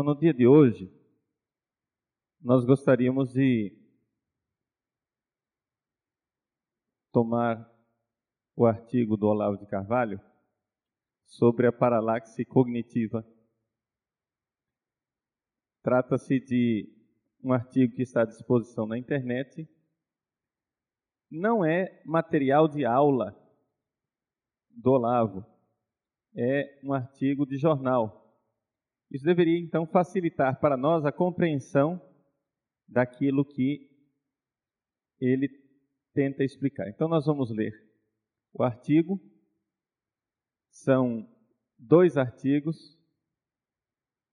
Então, no dia de hoje, nós gostaríamos de tomar o artigo do Olavo de Carvalho sobre a paralaxe cognitiva. Trata-se de um artigo que está à disposição na internet. Não é material de aula do Olavo, é um artigo de jornal. Isso deveria então facilitar para nós a compreensão daquilo que ele tenta explicar. Então nós vamos ler o artigo. São dois artigos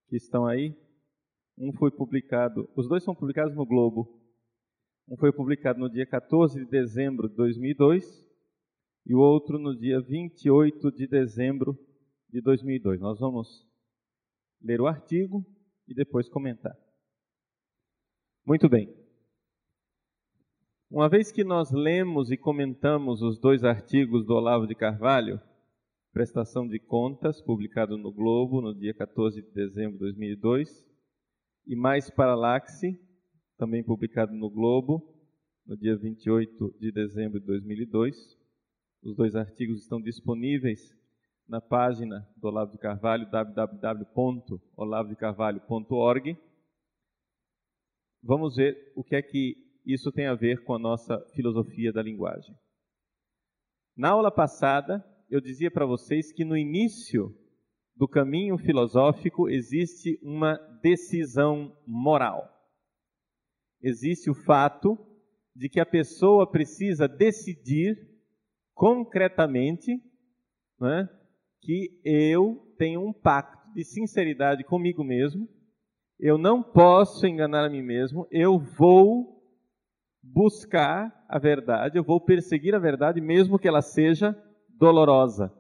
que estão aí. Um foi publicado, os dois são publicados no Globo. Um foi publicado no dia 14 de dezembro de 2002 e o outro no dia 28 de dezembro de 2002. Nós vamos ler o artigo e depois comentar. Muito bem. Uma vez que nós lemos e comentamos os dois artigos do Olavo de Carvalho, Prestação de Contas, publicado no Globo no dia 14 de dezembro de 2002, e Mais Paralaxe, também publicado no Globo no dia 28 de dezembro de 2002. Os dois artigos estão disponíveis na página do Olavo de Carvalho, www.olavodecarvalho.org. Vamos ver o que é que isso tem a ver com a nossa filosofia da linguagem. Na aula passada, eu dizia para vocês que no início do caminho filosófico existe uma decisão moral. Existe o fato de que a pessoa precisa decidir concretamente né, que eu tenho um pacto de sinceridade comigo mesmo, eu não posso enganar a mim mesmo, eu vou buscar a verdade, eu vou perseguir a verdade, mesmo que ela seja dolorosa,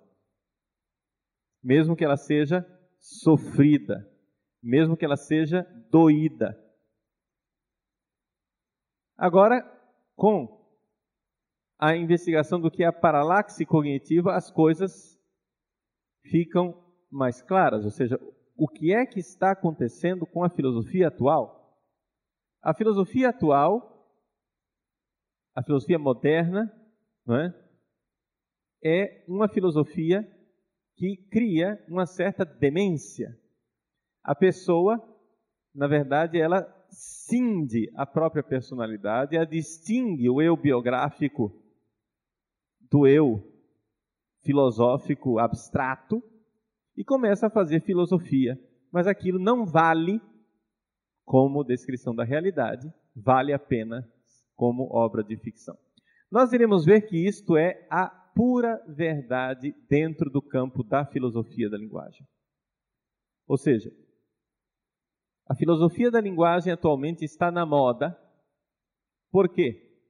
mesmo que ela seja sofrida, mesmo que ela seja doída. Agora, com a investigação do que é a paralaxe cognitiva, as coisas ficam mais claras, ou seja, o que é que está acontecendo com a filosofia atual? A filosofia atual, a filosofia moderna, é? é uma filosofia que cria uma certa demência. A pessoa, na verdade, ela cinde a própria personalidade, ela distingue o eu biográfico do eu filosófico abstrato e começa a fazer filosofia, mas aquilo não vale como descrição da realidade, vale apenas como obra de ficção. Nós iremos ver que isto é a pura verdade dentro do campo da filosofia da linguagem. Ou seja, a filosofia da linguagem atualmente está na moda. Por quê?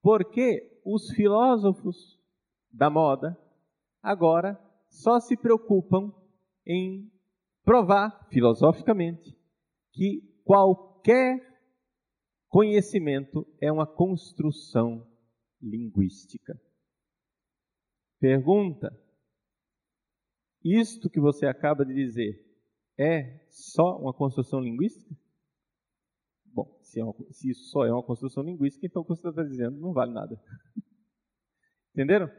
Porque os filósofos da moda, agora só se preocupam em provar filosoficamente que qualquer conhecimento é uma construção linguística. Pergunta: isto que você acaba de dizer é só uma construção linguística? Bom, se, é uma, se isso só é uma construção linguística, então o que você está dizendo não vale nada. Entenderam?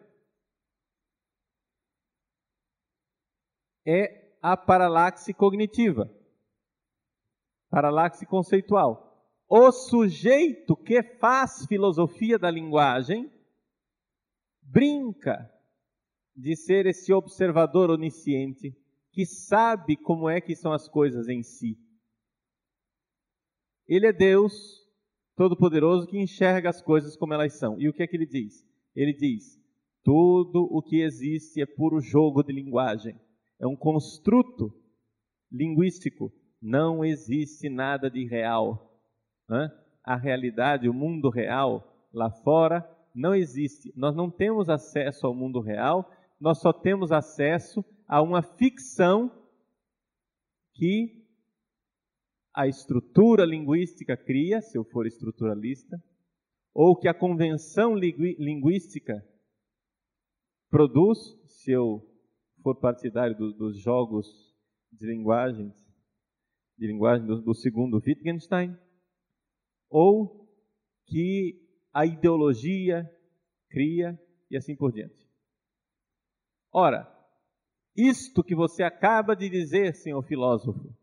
É a paralaxe cognitiva, paralaxe conceitual. O sujeito que faz filosofia da linguagem brinca de ser esse observador onisciente que sabe como é que são as coisas em si. Ele é Deus Todo-Poderoso que enxerga as coisas como elas são. E o que é que ele diz? Ele diz: tudo o que existe é puro jogo de linguagem é um construto linguístico. Não existe nada de real. A realidade, o mundo real lá fora não existe. Nós não temos acesso ao mundo real, nós só temos acesso a uma ficção que a estrutura linguística cria, se eu for estruturalista, ou que a convenção linguística produz, se eu for partidário do, dos jogos de linguagens de linguagem do, do segundo Wittgenstein, ou que a ideologia cria e assim por diante. Ora, isto que você acaba de dizer, senhor filósofo,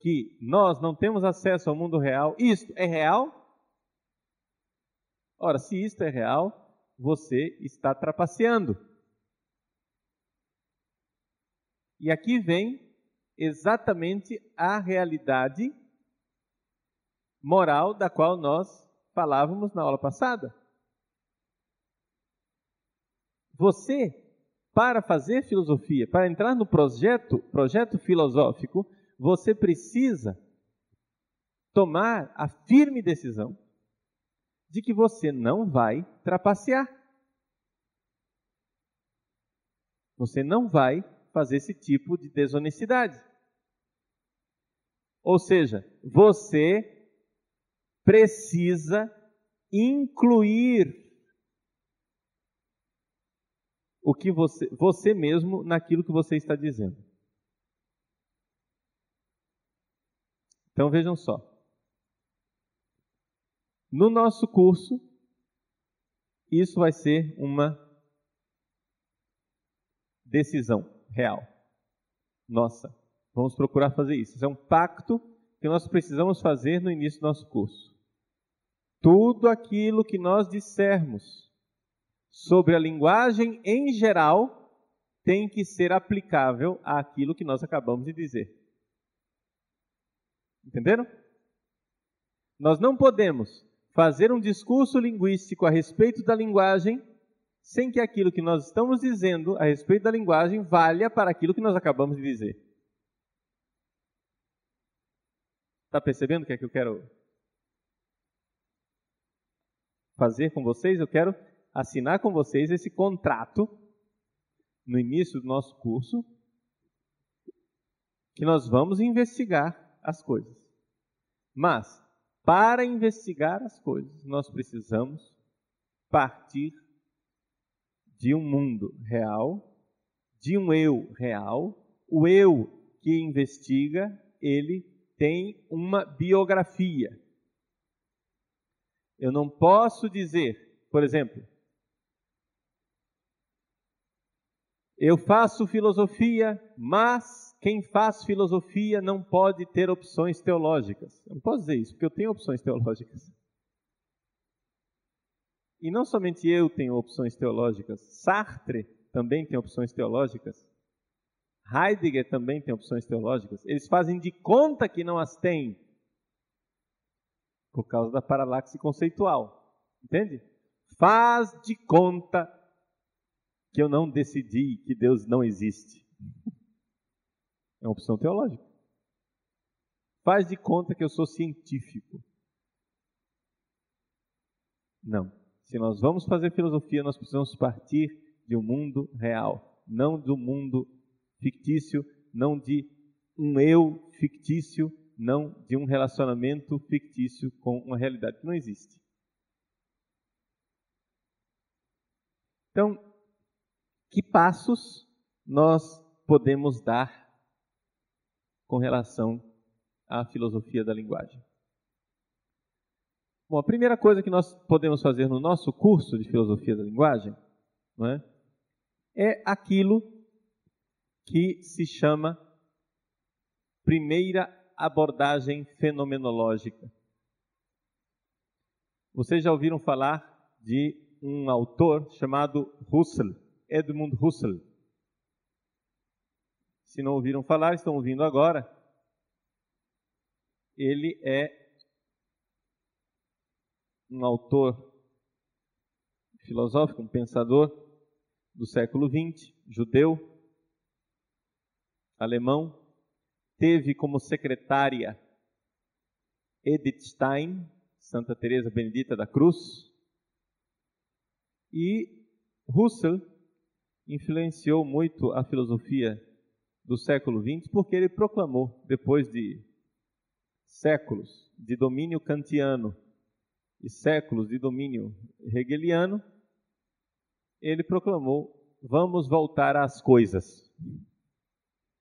que nós não temos acesso ao mundo real, isto é real? Ora, se isto é real, você está trapaceando. E aqui vem exatamente a realidade moral da qual nós falávamos na aula passada. Você, para fazer filosofia, para entrar no projeto, projeto filosófico, você precisa tomar a firme decisão de que você não vai trapacear. Você não vai fazer esse tipo de desonestidade. Ou seja, você precisa incluir o que você, você mesmo naquilo que você está dizendo. Então vejam só. No nosso curso, isso vai ser uma decisão real. Nossa, vamos procurar fazer isso. Isso é um pacto que nós precisamos fazer no início do nosso curso. Tudo aquilo que nós dissermos sobre a linguagem em geral tem que ser aplicável àquilo que nós acabamos de dizer. Entenderam? Nós não podemos fazer um discurso linguístico a respeito da linguagem sem que aquilo que nós estamos dizendo a respeito da linguagem valha para aquilo que nós acabamos de dizer. Está percebendo o que é que eu quero fazer com vocês? Eu quero assinar com vocês esse contrato no início do nosso curso, que nós vamos investigar as coisas. Mas, para investigar as coisas, nós precisamos partir de um mundo real, de um eu real. O eu que investiga, ele tem uma biografia. Eu não posso dizer, por exemplo, eu faço filosofia, mas quem faz filosofia não pode ter opções teológicas. Eu não posso dizer isso, porque eu tenho opções teológicas. E não somente eu tenho opções teológicas, Sartre também tem opções teológicas, Heidegger também tem opções teológicas. Eles fazem de conta que não as têm, por causa da paralaxe conceitual. Entende? Faz de conta que eu não decidi que Deus não existe. É uma opção teológica. Faz de conta que eu sou científico. Não. Se nós vamos fazer filosofia, nós precisamos partir de um mundo real, não do mundo fictício, não de um eu fictício, não de um relacionamento fictício com uma realidade que não existe. Então, que passos nós podemos dar com relação à filosofia da linguagem? Bom, a primeira coisa que nós podemos fazer no nosso curso de filosofia da linguagem é, é aquilo que se chama primeira abordagem fenomenológica. Vocês já ouviram falar de um autor chamado Husserl, Edmund Husserl. Se não ouviram falar, estão ouvindo agora. Ele é um autor filosófico, um pensador do século XX, judeu, alemão, teve como secretária Edith Stein, Santa Teresa Benedita da Cruz, e Russell influenciou muito a filosofia do século XX porque ele proclamou, depois de séculos de domínio kantiano e séculos de domínio hegeliano, ele proclamou: vamos voltar às coisas.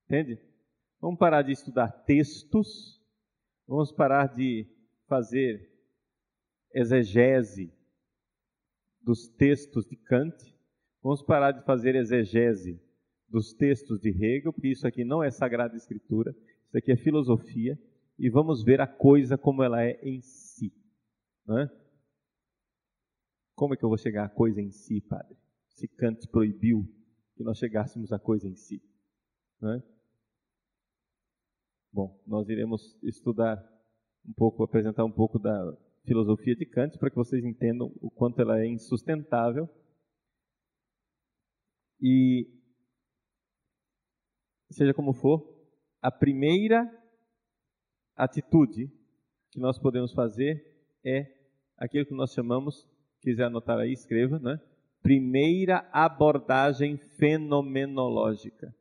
Entende? Vamos parar de estudar textos Vamos parar de fazer exegese dos textos de Kant. Vamos parar de fazer exegese dos textos de Hegel, porque isso aqui não é Sagrada Escritura, isso aqui é filosofia, e vamos ver a coisa como ela é em si. Né? Como é que eu vou chegar à coisa em si, padre? Se Kant proibiu que nós chegássemos à coisa em si. Né? Bom, nós iremos estudar um pouco, apresentar um pouco da filosofia de Kant para que vocês entendam o quanto ela é insustentável. E seja como for, a primeira atitude que nós podemos fazer é aquilo que nós chamamos, quiser anotar aí, escreva, né? Primeira abordagem fenomenológica.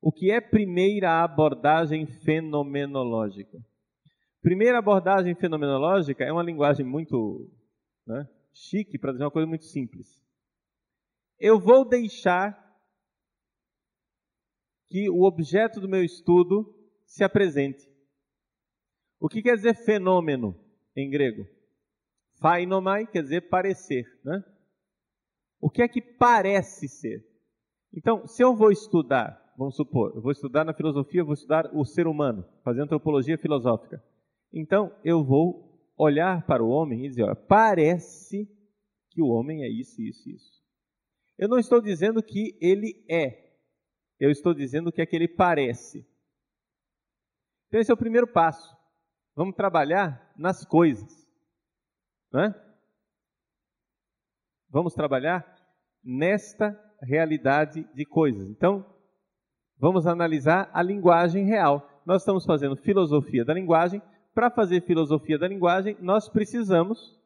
O que é primeira abordagem fenomenológica? Primeira abordagem fenomenológica é uma linguagem muito né, chique para dizer uma coisa muito simples. Eu vou deixar que o objeto do meu estudo se apresente. O que quer dizer fenômeno em grego? Phainomai quer dizer parecer. Né? O que é que parece ser? Então, se eu vou estudar vamos supor, eu vou estudar na filosofia, eu vou estudar o ser humano, fazer antropologia filosófica. Então, eu vou olhar para o homem e dizer, olha, parece que o homem é isso, isso, isso. Eu não estou dizendo que ele é, eu estou dizendo que é que ele parece. Então, esse é o primeiro passo. Vamos trabalhar nas coisas. Não é? Vamos trabalhar nesta realidade de coisas. Então, Vamos analisar a linguagem real. Nós estamos fazendo filosofia da linguagem. Para fazer filosofia da linguagem, nós precisamos,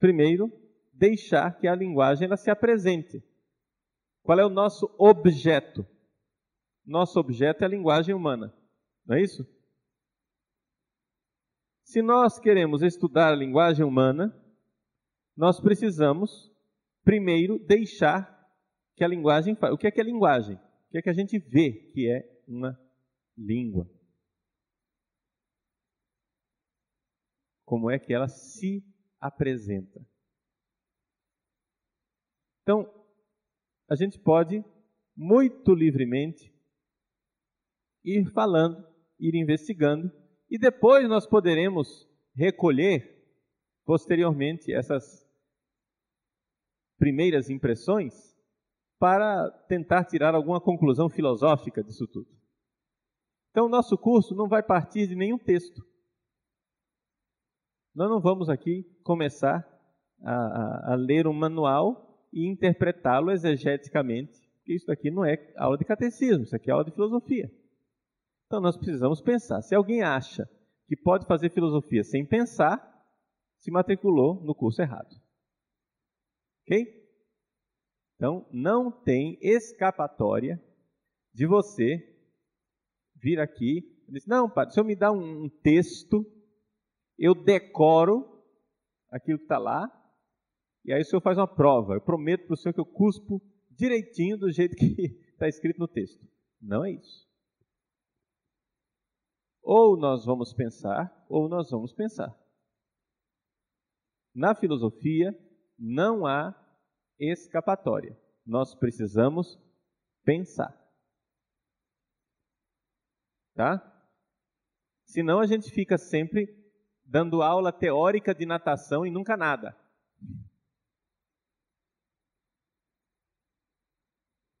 primeiro, deixar que a linguagem ela se apresente. Qual é o nosso objeto? Nosso objeto é a linguagem humana, não é isso? Se nós queremos estudar a linguagem humana, nós precisamos, primeiro, deixar que a linguagem. O que é que é linguagem? o que é que a gente vê que é uma língua? Como é que ela se apresenta? Então, a gente pode muito livremente ir falando, ir investigando, e depois nós poderemos recolher posteriormente essas primeiras impressões para tentar tirar alguma conclusão filosófica disso tudo. Então, o nosso curso não vai partir de nenhum texto. Nós não vamos aqui começar a, a, a ler um manual e interpretá-lo exegeticamente, porque isso aqui não é aula de catecismo, isso aqui é aula de filosofia. Então, nós precisamos pensar. Se alguém acha que pode fazer filosofia sem pensar, se matriculou no curso errado. Ok? Então, não tem escapatória de você vir aqui e dizer, não, padre, se eu me dá um texto, eu decoro aquilo que está lá, e aí o senhor faz uma prova. Eu prometo para o senhor que eu cuspo direitinho do jeito que está escrito no texto. Não é isso. Ou nós vamos pensar, ou nós vamos pensar. Na filosofia, não há escapatória. Nós precisamos pensar. Tá? Senão a gente fica sempre dando aula teórica de natação e nunca nada.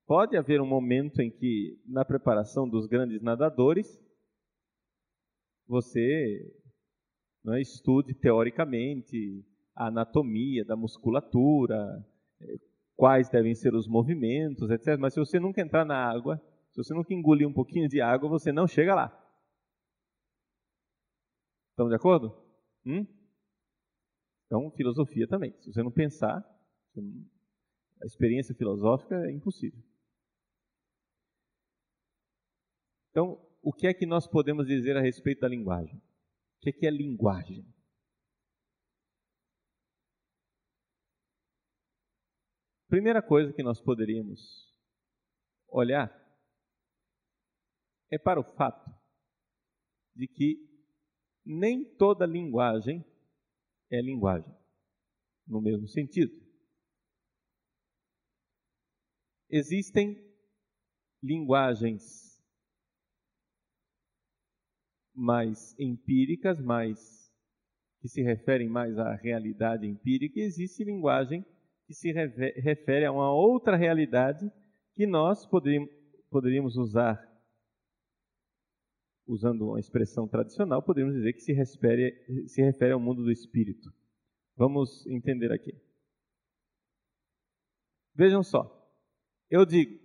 Pode haver um momento em que, na preparação dos grandes nadadores, você é, estude teoricamente a anatomia da musculatura, quais devem ser os movimentos, etc. Mas se você nunca entrar na água, se você nunca engolir um pouquinho de água, você não chega lá. Estamos de acordo? Hum? Então, filosofia também. Se você não pensar, a experiência filosófica é impossível. Então, o que é que nós podemos dizer a respeito da linguagem? O que é que é linguagem? Primeira coisa que nós poderíamos olhar é para o fato de que nem toda linguagem é linguagem, no mesmo sentido. Existem linguagens mais empíricas, mais que se referem mais à realidade empírica, e existe linguagem que se refere a uma outra realidade que nós poderíamos, usar, usando uma expressão tradicional, poderíamos dizer que se refere, se refere ao mundo do espírito. Vamos entender aqui. Vejam só, eu digo,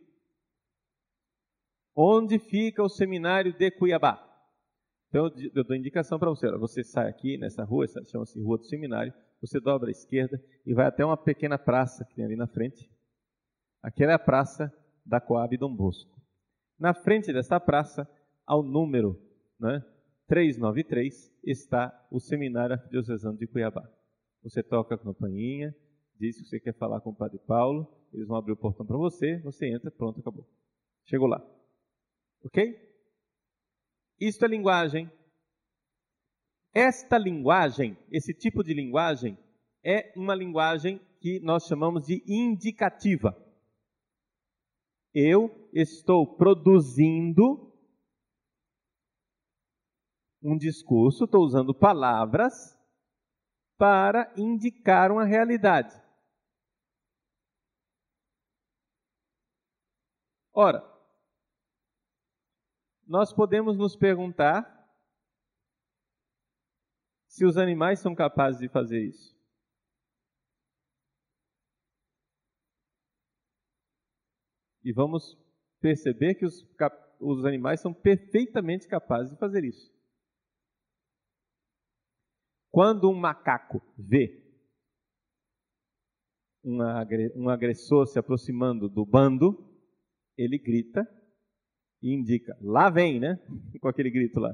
onde fica o seminário de Cuiabá? Então eu dou indicação para você. Você sai aqui nessa rua, chama-se Rua do Seminário, você dobra à esquerda e vai até uma pequena praça que tem ali na frente. Aquela é a praça da Coab Dom Bosco. Na frente dessa praça, ao número né, 393, está o Seminário Arquidiocesano de Cuiabá. Você toca a campainha, diz que você quer falar com o Padre Paulo, eles vão abrir o portão para você, você entra, pronto, acabou. Chegou lá. Ok? Isto é linguagem. Esta linguagem, esse tipo de linguagem, é uma linguagem que nós chamamos de indicativa. Eu estou produzindo um discurso, estou usando palavras para indicar uma realidade. Ora, nós podemos nos perguntar se os animais são capazes de fazer isso. E vamos perceber que os, os animais são perfeitamente capazes de fazer isso. Quando um macaco vê um agressor se aproximando do bando, ele grita e indica: lá vem, né? Com aquele grito lá.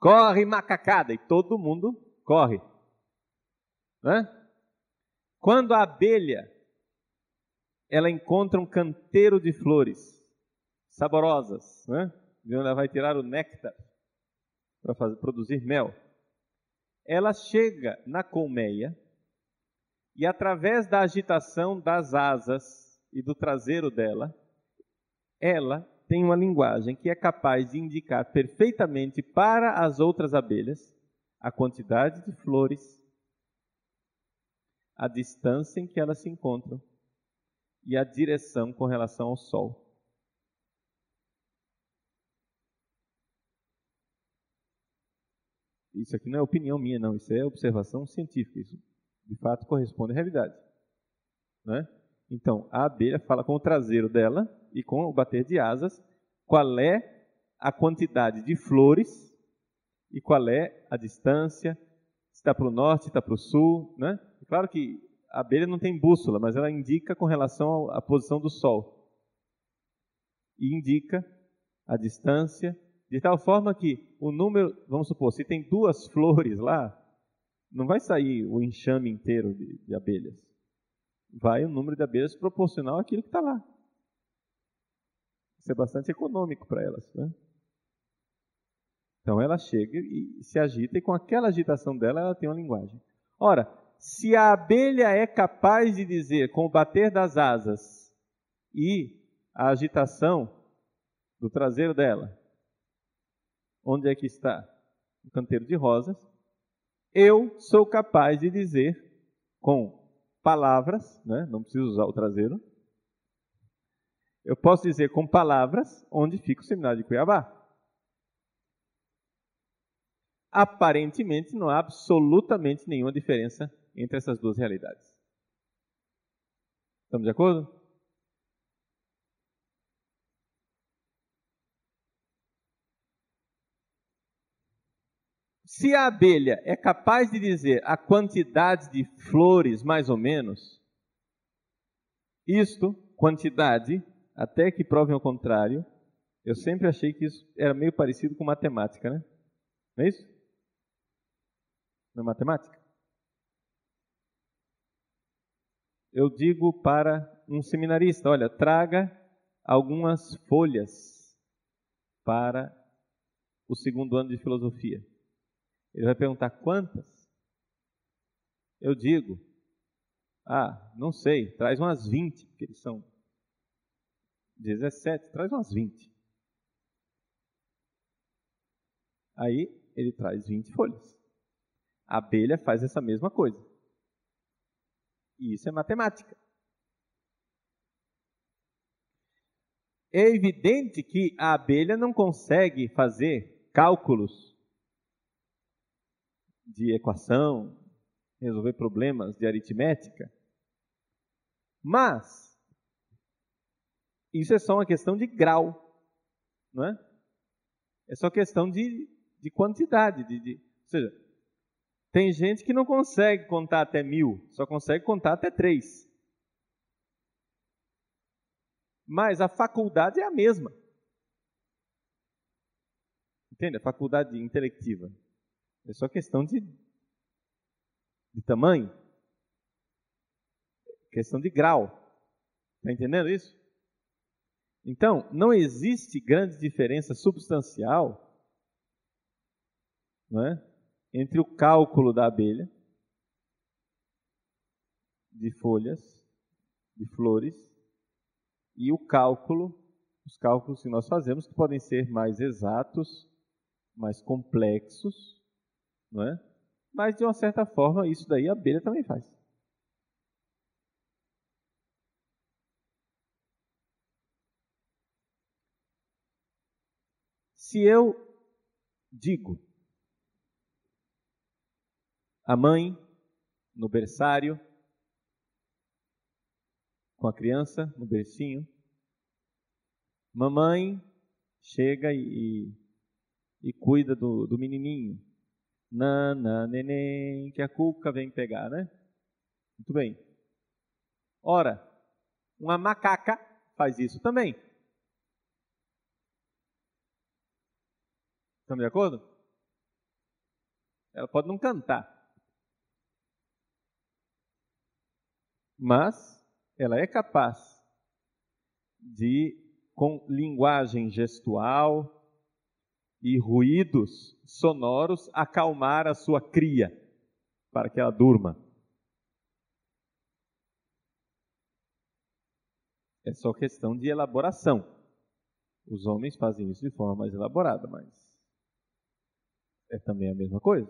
Corre, macacada! E todo mundo corre. Né? Quando a abelha ela encontra um canteiro de flores saborosas, né? de onde ela vai tirar o néctar para produzir mel, ela chega na colmeia e, através da agitação das asas e do traseiro dela, ela tem uma linguagem que é capaz de indicar perfeitamente para as outras abelhas a quantidade de flores, a distância em que elas se encontram e a direção com relação ao sol. Isso aqui não é opinião minha, não. Isso é observação científica. Isso, de fato, corresponde à realidade. Né? Então, a abelha fala com o traseiro dela e com o bater de asas qual é a quantidade de flores e qual é a distância, se está para o norte, se está para o sul. Né? Claro que a abelha não tem bússola, mas ela indica com relação à posição do sol. E indica a distância, de tal forma que o número, vamos supor, se tem duas flores lá, não vai sair o enxame inteiro de, de abelhas vai o número de abelhas proporcional àquilo que está lá. É bastante econômico para elas. Né? Então ela chega e se agita, e com aquela agitação dela, ela tem uma linguagem. Ora, se a abelha é capaz de dizer com o bater das asas e a agitação do traseiro dela, onde é que está? O canteiro de rosas. Eu sou capaz de dizer com palavras, né? não preciso usar o traseiro. Eu posso dizer com palavras onde fica o seminário de Cuiabá. Aparentemente não há absolutamente nenhuma diferença entre essas duas realidades. Estamos de acordo? Se a abelha é capaz de dizer a quantidade de flores, mais ou menos, isto, quantidade, até que provem o contrário, eu sempre achei que isso era meio parecido com matemática, né? Não é isso? Não é matemática? Eu digo para um seminarista: olha, traga algumas folhas para o segundo ano de filosofia. Ele vai perguntar quantas? Eu digo, ah, não sei, traz umas 20, porque eles são 17, traz umas 20. Aí ele traz 20 folhas. A abelha faz essa mesma coisa. E isso é matemática. É evidente que a abelha não consegue fazer cálculos de equação, resolver problemas de aritmética. Mas isso é só uma questão de grau, não é? É só questão de, de quantidade, de, de, ou seja, tem gente que não consegue contar até mil, só consegue contar até três. Mas a faculdade é a mesma. Entende? A faculdade intelectiva. É só questão de, de tamanho. Questão de grau. Está entendendo isso? Então, não existe grande diferença substancial não é? entre o cálculo da abelha, de folhas, de flores, e o cálculo, os cálculos que nós fazemos, que podem ser mais exatos, mais complexos, não é? Mas, de uma certa forma, isso daí a abelha também faz. Se eu digo a mãe no berçário, com a criança no bercinho. Mamãe chega e, e, cuida do, do menininho. Nana, neném, que a cuca vem pegar, né? Muito bem. Ora, uma macaca faz isso também. Estamos de acordo? Ela pode não cantar, mas ela é capaz de, com linguagem gestual e ruídos sonoros, acalmar a sua cria para que ela durma. É só questão de elaboração. Os homens fazem isso de forma mais elaborada, mas é também a mesma coisa.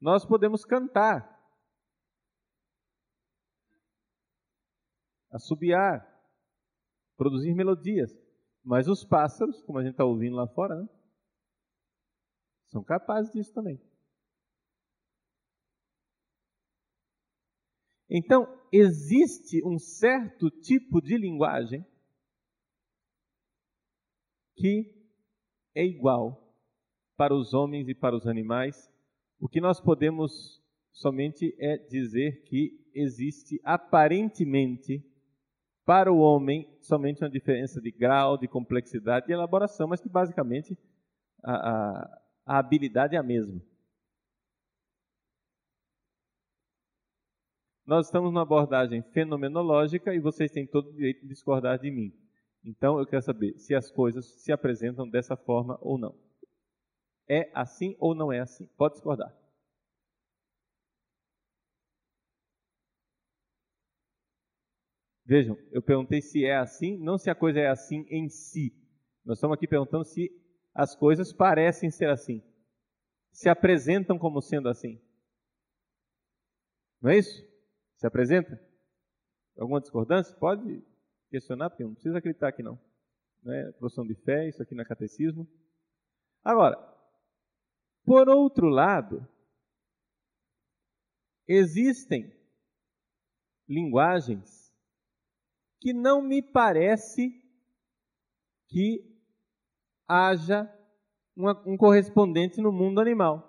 nós podemos cantar, assobiar, produzir melodias. Mas os pássaros, como a gente está ouvindo lá fora, né, são capazes disso também. Então, existe um certo tipo de linguagem que é igual para os homens e para os animais o que nós podemos somente é dizer que existe aparentemente para o homem somente uma diferença de grau, de complexidade e elaboração, mas que basicamente a, a, a habilidade é a mesma. Nós estamos numa abordagem fenomenológica e vocês têm todo o direito de discordar de mim. Então eu quero saber se as coisas se apresentam dessa forma ou não. É assim ou não é assim? Pode discordar. Vejam, eu perguntei se é assim, não se a coisa é assim em si. Nós estamos aqui perguntando se as coisas parecem ser assim, se apresentam como sendo assim. Não é isso? Se apresenta? Alguma discordância? Pode questionar, porque não precisa acreditar aqui não. Não é profissão de fé, isso aqui não é catecismo. Agora, por outro lado, existem linguagens que não me parece que haja uma, um correspondente no mundo animal.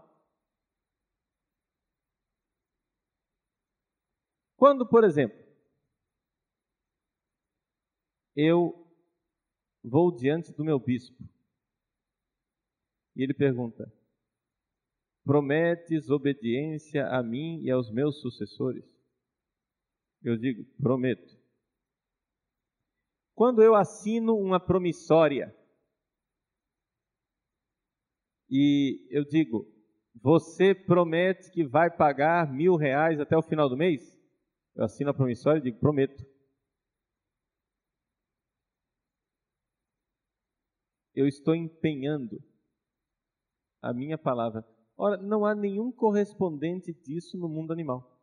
Quando, por exemplo, eu vou diante do meu bispo e ele pergunta: Prometes obediência a mim e aos meus sucessores? Eu digo, prometo. quando eu assino uma promissória e eu digo, você promete que vai pagar mil reais até o final do mês? Eu assino a promissória e digo, prometo. Eu estou empenhando a minha palavra. Ora, não há nenhum correspondente disso no mundo animal.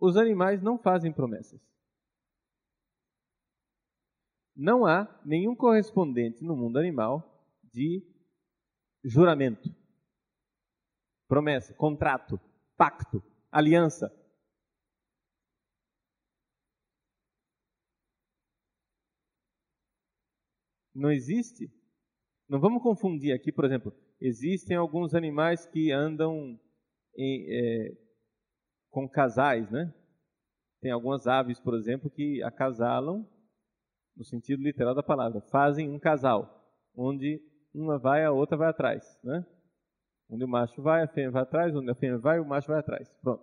Os animais não fazem promessas. Não há nenhum correspondente no mundo animal de juramento, promessa, contrato, pacto, aliança. Não existe. Não vamos confundir aqui, por exemplo, existem alguns animais que andam em, é, com casais, né? Tem algumas aves, por exemplo, que acasalam no sentido literal da palavra, fazem um casal, onde uma vai, a outra vai atrás, né? Onde o macho vai, a fêmea vai atrás, onde a fêmea vai, o macho vai atrás. Pronto.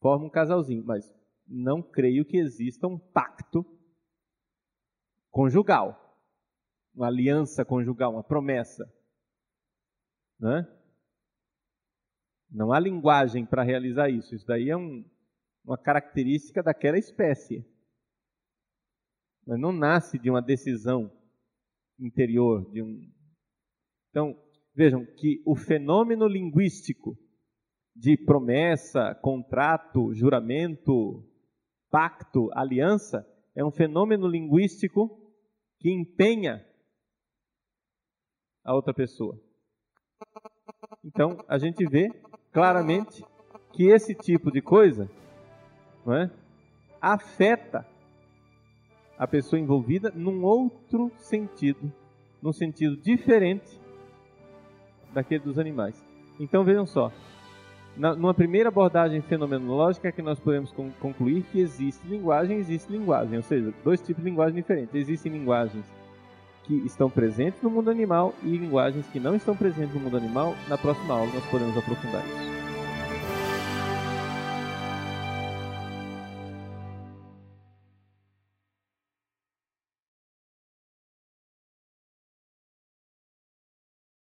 Forma um casalzinho, mas não creio que exista um pacto conjugal, uma aliança conjugal, uma promessa. Né? Não há linguagem para realizar isso. Isso daí é um, uma característica daquela espécie mas não nasce de uma decisão interior, de um. Então, vejam que o fenômeno linguístico de promessa, contrato, juramento, pacto, aliança, é um fenômeno linguístico que empenha a outra pessoa. Então, a gente vê claramente que esse tipo de coisa não é, afeta a pessoa envolvida num outro sentido, num sentido diferente daquele dos animais. Então vejam só, na, numa primeira abordagem fenomenológica é que nós podemos concluir que existe linguagem, existe linguagem, ou seja, dois tipos de linguagem diferentes. Existem linguagens que estão presentes no mundo animal e linguagens que não estão presentes no mundo animal. Na próxima aula nós podemos aprofundar isso.